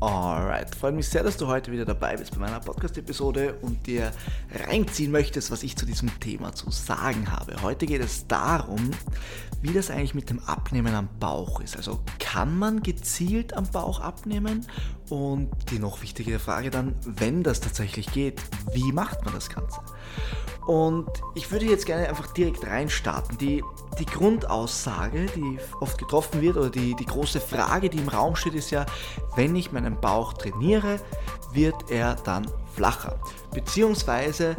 Alright, freut mich sehr, dass du heute wieder dabei bist bei meiner Podcast-Episode und dir reinziehen möchtest, was ich zu diesem Thema zu sagen habe. Heute geht es darum, wie das eigentlich mit dem Abnehmen am Bauch ist. Also kann man gezielt am Bauch abnehmen? Und die noch wichtigere Frage dann, wenn das tatsächlich geht, wie macht man das Ganze? Und ich würde jetzt gerne einfach direkt reinstarten. Die, die Grundaussage, die oft getroffen wird, oder die, die große Frage, die im Raum steht, ist ja, wenn ich meinen Bauch trainiere, wird er dann flacher. Beziehungsweise,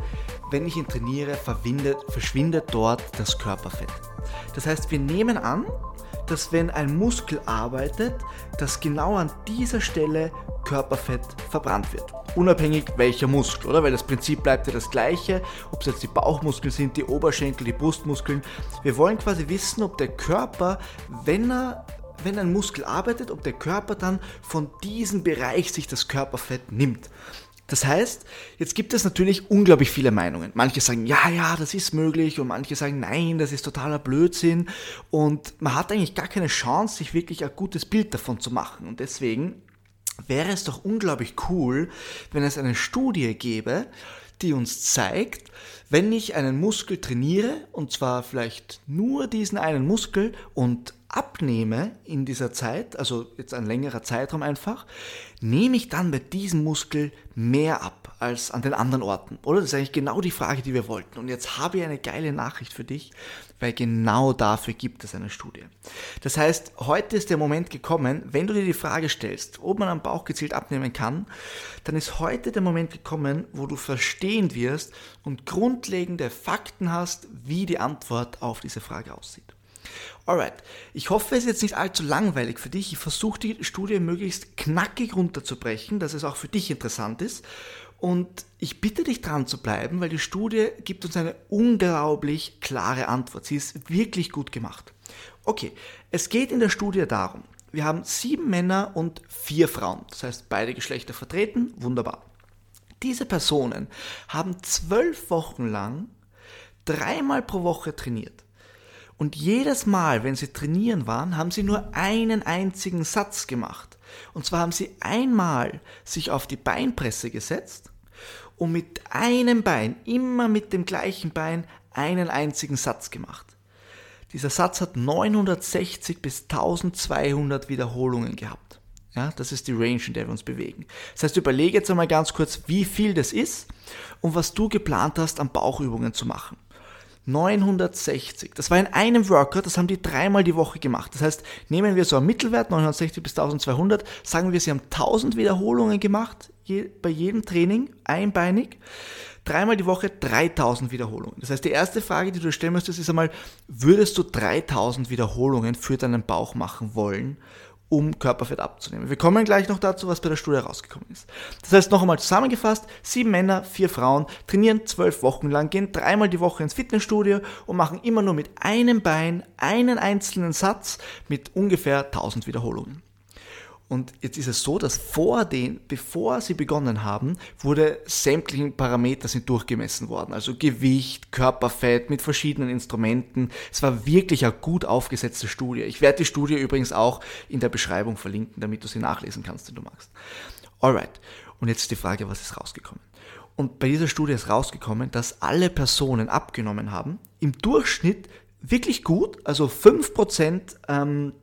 wenn ich ihn trainiere, verschwindet dort das Körperfett. Das heißt, wir nehmen an, dass wenn ein Muskel arbeitet, dass genau an dieser Stelle Körperfett verbrannt wird. Unabhängig welcher Muskel, oder? Weil das Prinzip bleibt ja das gleiche, ob es jetzt die Bauchmuskeln sind, die Oberschenkel, die Brustmuskeln. Wir wollen quasi wissen, ob der Körper, wenn er wenn ein Muskel arbeitet, ob der Körper dann von diesem Bereich sich das Körperfett nimmt. Das heißt, jetzt gibt es natürlich unglaublich viele Meinungen. Manche sagen, ja, ja, das ist möglich und manche sagen, nein, das ist totaler Blödsinn und man hat eigentlich gar keine Chance, sich wirklich ein gutes Bild davon zu machen. Und deswegen wäre es doch unglaublich cool, wenn es eine Studie gäbe, die uns zeigt, wenn ich einen Muskel trainiere, und zwar vielleicht nur diesen einen Muskel und abnehme in dieser Zeit, also jetzt ein längerer Zeitraum einfach, nehme ich dann bei diesem Muskel mehr ab als an den anderen Orten? Oder? Das ist eigentlich genau die Frage, die wir wollten. Und jetzt habe ich eine geile Nachricht für dich, weil genau dafür gibt es eine Studie. Das heißt, heute ist der Moment gekommen, wenn du dir die Frage stellst, ob man am Bauch gezielt abnehmen kann, dann ist heute der Moment gekommen, wo du verstehen wirst und grundlegende Fakten hast, wie die Antwort auf diese Frage aussieht. Alright, ich hoffe, es ist jetzt nicht allzu langweilig für dich. Ich versuche die Studie möglichst knackig runterzubrechen, dass es auch für dich interessant ist. Und ich bitte dich dran zu bleiben, weil die Studie gibt uns eine unglaublich klare Antwort. Sie ist wirklich gut gemacht. Okay, es geht in der Studie darum, wir haben sieben Männer und vier Frauen, das heißt beide Geschlechter vertreten, wunderbar. Diese Personen haben zwölf Wochen lang dreimal pro Woche trainiert. Und jedes Mal, wenn sie trainieren waren, haben sie nur einen einzigen Satz gemacht. Und zwar haben sie einmal sich auf die Beinpresse gesetzt und mit einem Bein, immer mit dem gleichen Bein, einen einzigen Satz gemacht. Dieser Satz hat 960 bis 1200 Wiederholungen gehabt. Ja, das ist die Range, in der wir uns bewegen. Das heißt, überlege jetzt einmal ganz kurz, wie viel das ist und was du geplant hast, an Bauchübungen zu machen. 960. Das war in einem Workout, das haben die dreimal die Woche gemacht. Das heißt, nehmen wir so einen Mittelwert, 960 bis 1200, sagen wir, sie haben 1000 Wiederholungen gemacht je, bei jedem Training, einbeinig. Dreimal die Woche 3000 Wiederholungen. Das heißt, die erste Frage, die du stellen müsstest, ist einmal, würdest du 3000 Wiederholungen für deinen Bauch machen wollen? Um Körperfett abzunehmen. Wir kommen gleich noch dazu, was bei der Studie rausgekommen ist. Das heißt, noch einmal zusammengefasst, sieben Männer, vier Frauen trainieren zwölf Wochen lang, gehen dreimal die Woche ins Fitnessstudio und machen immer nur mit einem Bein einen einzelnen Satz mit ungefähr 1000 Wiederholungen. Und jetzt ist es so, dass vor den, bevor sie begonnen haben, wurde sämtlichen Parameter sind durchgemessen worden. Also Gewicht, Körperfett mit verschiedenen Instrumenten. Es war wirklich eine gut aufgesetzte Studie. Ich werde die Studie übrigens auch in der Beschreibung verlinken, damit du sie nachlesen kannst, wenn du magst. Alright. Und jetzt die Frage, was ist rausgekommen? Und bei dieser Studie ist rausgekommen, dass alle Personen abgenommen haben. Im Durchschnitt wirklich gut, also 5% ähm,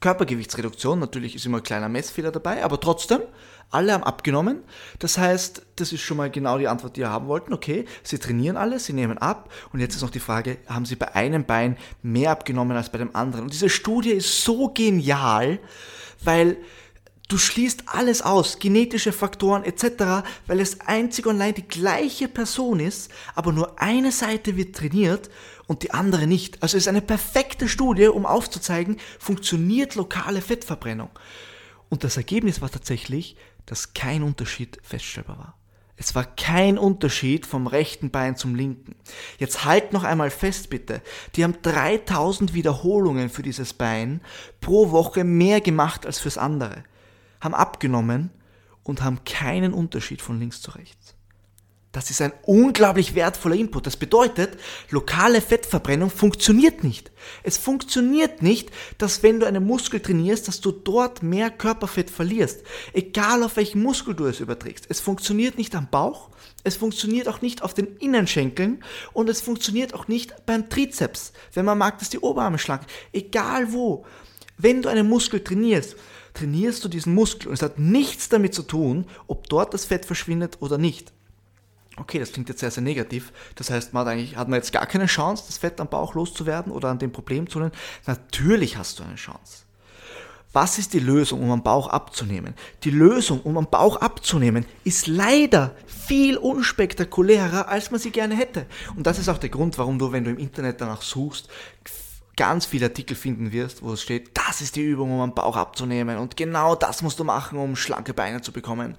Körpergewichtsreduktion, natürlich ist immer ein kleiner Messfehler dabei, aber trotzdem, alle haben abgenommen. Das heißt, das ist schon mal genau die Antwort, die wir haben wollten. Okay, sie trainieren alle, sie nehmen ab. Und jetzt ist noch die Frage, haben sie bei einem Bein mehr abgenommen als bei dem anderen? Und diese Studie ist so genial, weil du schließt alles aus, genetische Faktoren etc., weil es einzig und allein die gleiche Person ist, aber nur eine Seite wird trainiert und die andere nicht. Also es ist eine perfekte Studie, um aufzuzeigen, funktioniert lokale Fettverbrennung. Und das Ergebnis war tatsächlich, dass kein Unterschied feststellbar war. Es war kein Unterschied vom rechten Bein zum linken. Jetzt halt noch einmal fest bitte. Die haben 3000 Wiederholungen für dieses Bein pro Woche mehr gemacht als fürs andere. Haben abgenommen und haben keinen Unterschied von links zu rechts. Das ist ein unglaublich wertvoller Input. Das bedeutet, lokale Fettverbrennung funktioniert nicht. Es funktioniert nicht, dass wenn du einen Muskel trainierst, dass du dort mehr Körperfett verlierst. Egal auf welchen Muskel du es überträgst. Es funktioniert nicht am Bauch, es funktioniert auch nicht auf den Innenschenkeln und es funktioniert auch nicht beim Trizeps. Wenn man mag, dass die Oberarme schlank. Egal wo. Wenn du einen Muskel trainierst, trainierst du diesen Muskel und es hat nichts damit zu tun, ob dort das Fett verschwindet oder nicht. Okay, das klingt jetzt sehr, sehr negativ. Das heißt, man hat eigentlich, hat man jetzt gar keine Chance, das Fett am Bauch loszuwerden oder an dem Problem zu nehmen? Natürlich hast du eine Chance. Was ist die Lösung, um am Bauch abzunehmen? Die Lösung, um am Bauch abzunehmen, ist leider viel unspektakulärer, als man sie gerne hätte. Und das ist auch der Grund, warum du, wenn du im Internet danach suchst, ganz viele Artikel finden wirst, wo es steht, das ist die Übung, um am Bauch abzunehmen und genau das musst du machen, um schlanke Beine zu bekommen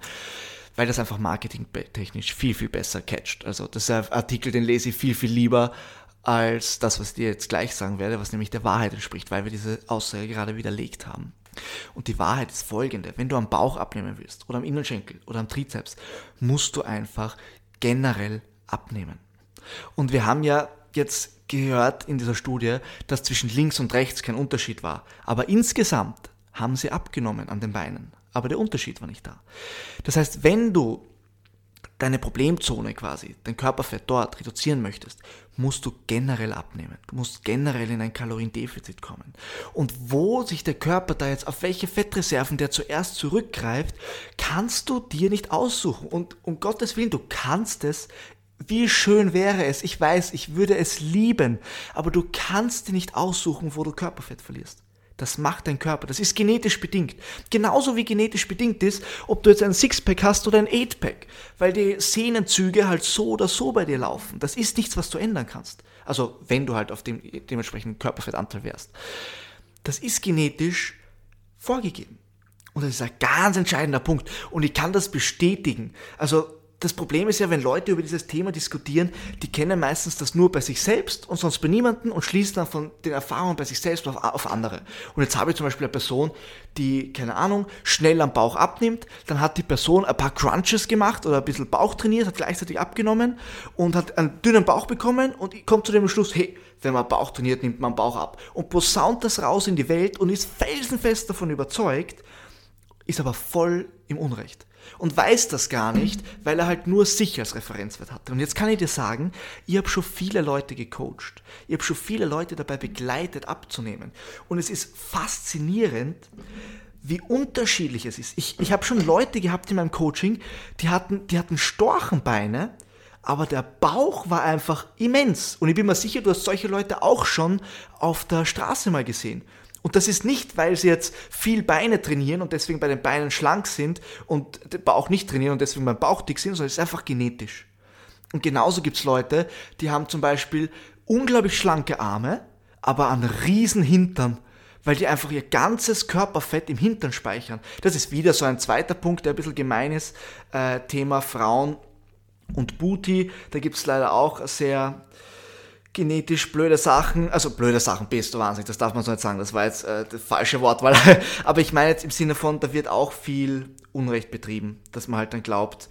weil das einfach marketingtechnisch viel, viel besser catcht. Also das ist ein Artikel, den lese ich viel, viel lieber als das, was ich dir jetzt gleich sagen werde, was nämlich der Wahrheit entspricht, weil wir diese Aussage gerade widerlegt haben. Und die Wahrheit ist folgende. Wenn du am Bauch abnehmen willst oder am Innenschenkel oder am Trizeps, musst du einfach generell abnehmen. Und wir haben ja jetzt gehört in dieser Studie, dass zwischen links und rechts kein Unterschied war. Aber insgesamt haben sie abgenommen an den Beinen aber der Unterschied war nicht da. Das heißt, wenn du deine Problemzone quasi, dein Körperfett dort reduzieren möchtest, musst du generell abnehmen. Du musst generell in ein Kaloriendefizit kommen. Und wo sich der Körper da jetzt, auf welche Fettreserven der zuerst zurückgreift, kannst du dir nicht aussuchen. Und um Gottes Willen, du kannst es wie schön wäre es, ich weiß, ich würde es lieben, aber du kannst dir nicht aussuchen, wo du Körperfett verlierst. Das macht dein Körper. Das ist genetisch bedingt. Genauso wie genetisch bedingt ist, ob du jetzt ein Sixpack hast oder ein Eightpack. Weil die Sehnenzüge halt so oder so bei dir laufen. Das ist nichts, was du ändern kannst. Also, wenn du halt auf dem dementsprechenden Körperfettanteil wärst. Das ist genetisch vorgegeben. Und das ist ein ganz entscheidender Punkt. Und ich kann das bestätigen. Also, das Problem ist ja, wenn Leute über dieses Thema diskutieren, die kennen meistens das nur bei sich selbst und sonst bei niemandem und schließen dann von den Erfahrungen bei sich selbst auf, auf andere. Und jetzt habe ich zum Beispiel eine Person, die, keine Ahnung, schnell am Bauch abnimmt, dann hat die Person ein paar Crunches gemacht oder ein bisschen Bauch trainiert, hat gleichzeitig abgenommen und hat einen dünnen Bauch bekommen und kommt zu dem Schluss, hey, wenn man Bauch trainiert, nimmt man Bauch ab. Und posaunt das raus in die Welt und ist felsenfest davon überzeugt, ist aber voll im Unrecht und weiß das gar nicht, weil er halt nur sich als Referenzwert hatte. Und jetzt kann ich dir sagen, ich habe schon viele Leute gecoacht. Ich habe schon viele Leute dabei begleitet, abzunehmen. Und es ist faszinierend, wie unterschiedlich es ist. Ich, ich habe schon Leute gehabt in meinem Coaching, die hatten, die hatten Storchenbeine, aber der Bauch war einfach immens. Und ich bin mir sicher, du hast solche Leute auch schon auf der Straße mal gesehen. Und das ist nicht, weil sie jetzt viel Beine trainieren und deswegen bei den Beinen schlank sind und den Bauch nicht trainieren und deswegen beim Bauch dick sind, sondern es ist einfach genetisch. Und genauso gibt es Leute, die haben zum Beispiel unglaublich schlanke Arme, aber einen riesen Hintern, weil die einfach ihr ganzes Körperfett im Hintern speichern. Das ist wieder so ein zweiter Punkt, der ein bisschen gemein ist. Äh, Thema Frauen und Booty. Da gibt es leider auch sehr genetisch blöde Sachen, also blöde Sachen, bist du wahnsinnig, das darf man so nicht sagen, das war jetzt äh, das falsche Wortwahl, aber ich meine jetzt im Sinne von, da wird auch viel Unrecht betrieben, dass man halt dann glaubt,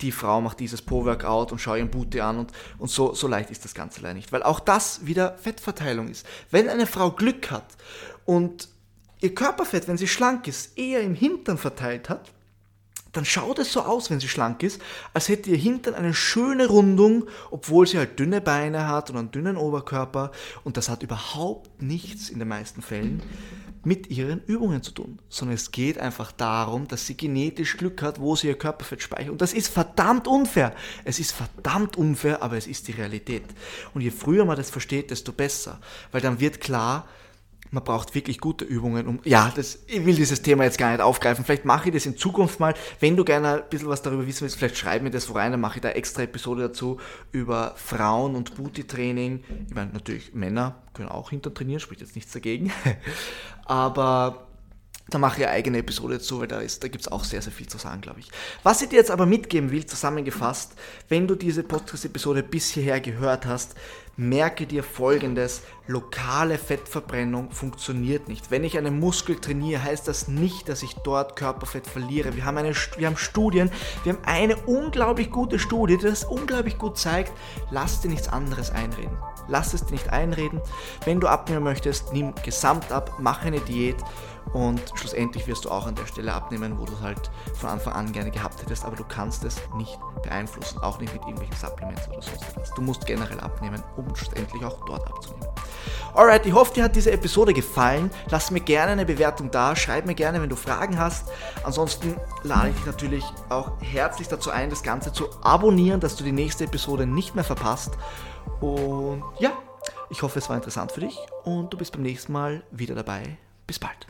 die Frau macht dieses Po-Workout und schau ihren Booty an und, und so, so leicht ist das Ganze leider nicht, weil auch das wieder Fettverteilung ist. Wenn eine Frau Glück hat und ihr Körperfett, wenn sie schlank ist, eher im Hintern verteilt hat, dann schaut es so aus, wenn sie schlank ist, als hätte ihr Hintern eine schöne Rundung, obwohl sie halt dünne Beine hat und einen dünnen Oberkörper. Und das hat überhaupt nichts in den meisten Fällen mit ihren Übungen zu tun, sondern es geht einfach darum, dass sie genetisch Glück hat, wo sie ihr Körperfett speichert. Und das ist verdammt unfair. Es ist verdammt unfair, aber es ist die Realität. Und je früher man das versteht, desto besser, weil dann wird klar, man braucht wirklich gute Übungen, um, ja, das, ich will dieses Thema jetzt gar nicht aufgreifen. Vielleicht mache ich das in Zukunft mal. Wenn du gerne ein bisschen was darüber wissen willst, vielleicht schreib mir das rein, dann mache ich da extra Episode dazu über Frauen und Booty-Training. Ich meine, natürlich Männer können auch hinter trainieren, spricht jetzt nichts dagegen. Aber da mache ich eine eigene Episode dazu, weil da, da gibt es auch sehr, sehr viel zu sagen, glaube ich. Was ich dir jetzt aber mitgeben will, zusammengefasst, wenn du diese Podcast-Episode bis hierher gehört hast, merke dir folgendes, lokale Fettverbrennung funktioniert nicht. Wenn ich einen Muskel trainiere, heißt das nicht, dass ich dort Körperfett verliere. Wir haben, eine, wir haben Studien, wir haben eine unglaublich gute Studie, die das unglaublich gut zeigt. Lass dir nichts anderes einreden. Lass es dir nicht einreden. Wenn du abnehmen möchtest, nimm gesamt ab, mach eine Diät und schlussendlich wirst du auch an der Stelle abnehmen, wo du es halt von Anfang an gerne gehabt hättest, aber du kannst es nicht beeinflussen, auch nicht mit irgendwelchen Supplements oder sonst was. Du musst generell abnehmen, um schlussendlich auch dort abzunehmen. Alright, ich hoffe, dir hat diese Episode gefallen. Lass mir gerne eine Bewertung da, schreib mir gerne, wenn du Fragen hast. Ansonsten lade ich dich natürlich auch herzlich dazu ein, das Ganze zu abonnieren, dass du die nächste Episode nicht mehr verpasst. Und ja, ich hoffe, es war interessant für dich und du bist beim nächsten Mal wieder dabei. Bis bald.